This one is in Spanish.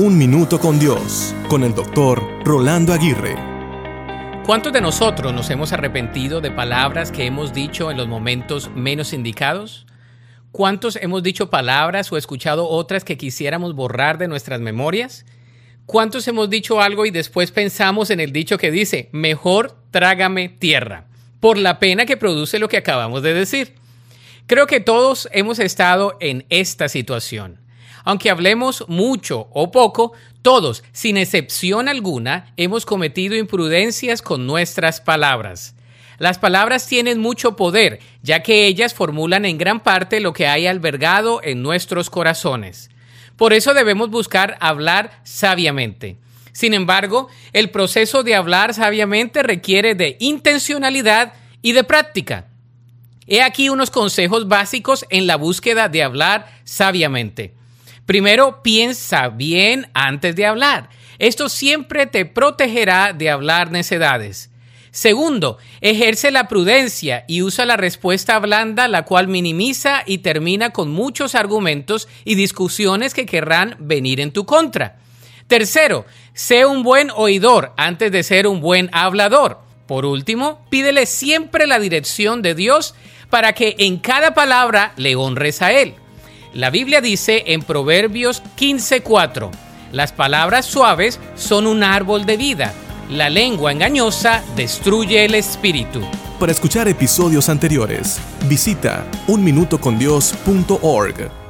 Un Minuto con Dios, con el doctor Rolando Aguirre. ¿Cuántos de nosotros nos hemos arrepentido de palabras que hemos dicho en los momentos menos indicados? ¿Cuántos hemos dicho palabras o escuchado otras que quisiéramos borrar de nuestras memorias? ¿Cuántos hemos dicho algo y después pensamos en el dicho que dice, mejor trágame tierra, por la pena que produce lo que acabamos de decir? Creo que todos hemos estado en esta situación. Aunque hablemos mucho o poco, todos, sin excepción alguna, hemos cometido imprudencias con nuestras palabras. Las palabras tienen mucho poder, ya que ellas formulan en gran parte lo que hay albergado en nuestros corazones. Por eso debemos buscar hablar sabiamente. Sin embargo, el proceso de hablar sabiamente requiere de intencionalidad y de práctica. He aquí unos consejos básicos en la búsqueda de hablar sabiamente. Primero, piensa bien antes de hablar. Esto siempre te protegerá de hablar necedades. Segundo, ejerce la prudencia y usa la respuesta blanda, la cual minimiza y termina con muchos argumentos y discusiones que querrán venir en tu contra. Tercero, sé un buen oidor antes de ser un buen hablador. Por último, pídele siempre la dirección de Dios para que en cada palabra le honres a Él. La Biblia dice en Proverbios 15:4, las palabras suaves son un árbol de vida, la lengua engañosa destruye el espíritu. Para escuchar episodios anteriores, visita unminutocondios.org.